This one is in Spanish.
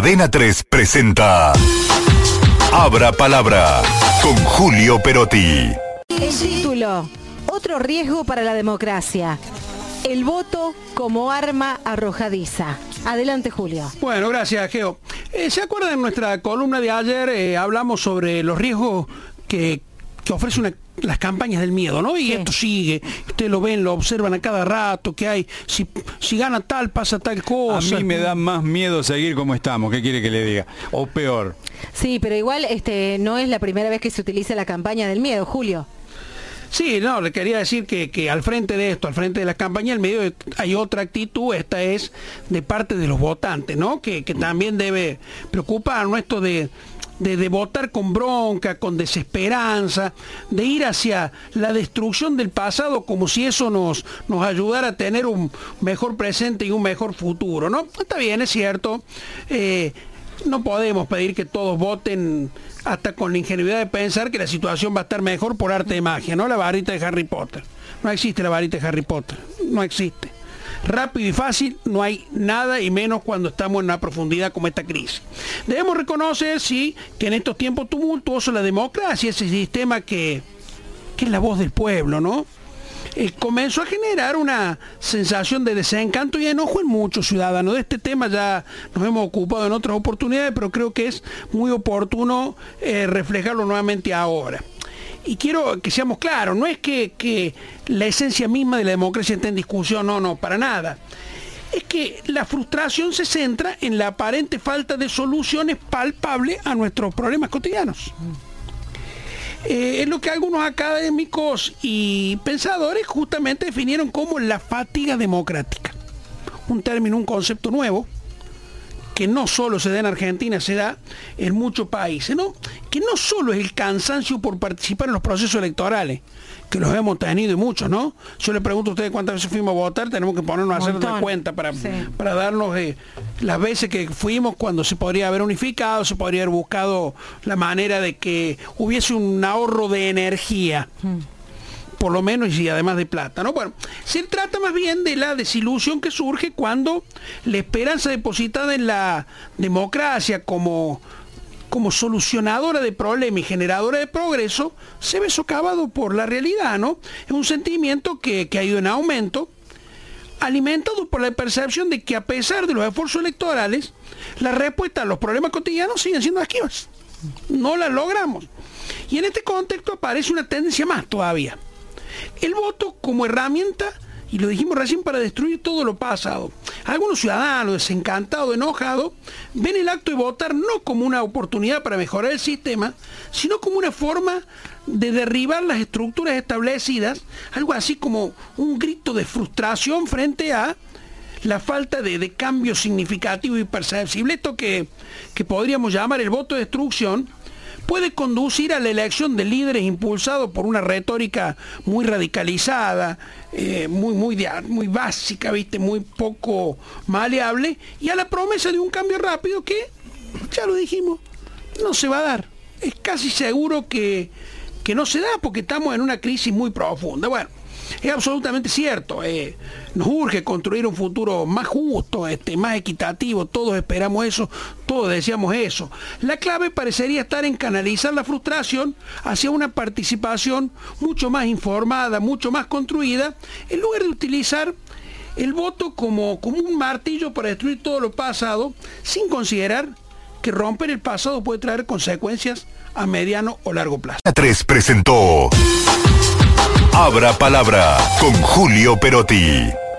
Adena 3 presenta Abra Palabra con Julio Perotti. El título, otro riesgo para la democracia. El voto como arma arrojadiza. Adelante, Julio. Bueno, gracias, Geo. Eh, ¿Se acuerdan en nuestra columna de ayer? eh, hablamos sobre los riesgos que, que ofrece una- las campañas del miedo, ¿no? Y Sí. esto sigue, ustedes lo ven, lo observan a cada rato, que hay, si, si gana tal, pasa tal A cosa. mí me da más miedo seguir como estamos, ¿qué quiere que le diga? O peor. Sí, pero igual este no es la primera vez que se utiliza la campaña del miedo, Julio. Sí, no, le quería decir que, que al frente de esto, al frente de la campaña, en medio de- hay otra actitud, esta es de parte de los votantes, ¿no? Que, que también debe preocuparnos esto de, de, votar con bronca, con desesperanza, de ir hacia la destrucción del pasado como si eso nos, nos ayudara a tener un mejor presente y un mejor futuro, ¿no? Está bien, es cierto. eh, no podemos pedir que todos voten hasta con la ingenuidad de pensar que la situación va a estar mejor por arte de magia, ¿no? La varita de Harry Potter. No existe la varita de Harry Potter. No existe. Rápido y fácil no hay nada y menos cuando estamos en una profundidad como esta crisis. Debemos reconocer, sí, que en estos tiempos tumultuosos la democracia, ese sistema que, que es la voz del pueblo, ¿no? Eh, comenzó a generar una sensación de desencanto y enojo en muchos ciudadanos. De este tema ya nos hemos ocupado en otras oportunidades, pero creo que es muy oportuno eh, reflejarlo nuevamente ahora. Y quiero que seamos claros, no es que, que la esencia misma de la democracia esté en discusión, no, no, para nada. Es que la frustración se centra en la aparente falta de soluciones palpables a nuestros problemas cotidianos. Eh, es lo que algunos académicos y pensadores justamente definieron como la fatiga democrática. Un término, un concepto nuevo, que no solo se da en Argentina, se da en muchos países, ¿no? Que no solo es el cansancio por participar en los procesos electorales, que los hemos tenido y muchos, ¿no? Yo le pregunto a ustedes cuántas veces fuimos a votar, tenemos que ponernos a hacer una cuenta para, Sí. para darnos eh, las veces que fuimos cuando se podría haber unificado, se podría haber buscado la manera de que hubiese un ahorro de energía por lo menos y además de plata, ¿no? Bueno, se trata más bien de la desilusión que surge cuando la esperanza depositada en la democracia como como solucionadora de problemas y generadora de progreso, se ve socavado por la realidad, ¿no? Es un sentimiento que, que ha ido en aumento, alimentado por la percepción de que a pesar de los esfuerzos electorales, la respuesta a los problemas cotidianos siguen siendo esquivas. No las logramos. Y en este contexto aparece una tendencia más todavía. El voto como herramienta, y lo dijimos recién, para destruir todo lo pasado. Algunos ciudadanos desencantados, enojados, ven el acto de votar no como una oportunidad para mejorar el sistema, sino como una forma de derribar las estructuras establecidas, algo así como un grito de frustración frente a la falta de, cambio significativo y perceptible. Esto que, que podríamos llamar el voto de destrucción, puede conducir a la elección de líderes impulsados por una retórica muy radicalizada, eh, muy, muy, muy básica, ¿viste? muy poco maleable, y a la promesa de un cambio rápido que, ya lo dijimos, no se va a dar. Es casi seguro que, que no se da porque estamos en una crisis muy profunda. Bueno, es absolutamente cierto. eh, nos urge construir un futuro más justo, este, más equitativo. Todos esperamos eso, todos deseamos eso. La clave parecería estar en canalizar la frustración hacia una participación mucho más informada, mucho más construida, en lugar de utilizar el voto como, como un martillo para destruir todo lo pasado, sin considerar que romper el pasado puede traer consecuencias a mediano o largo plazo. Adena 3 presentó Abra Palabra con Julio Perotti.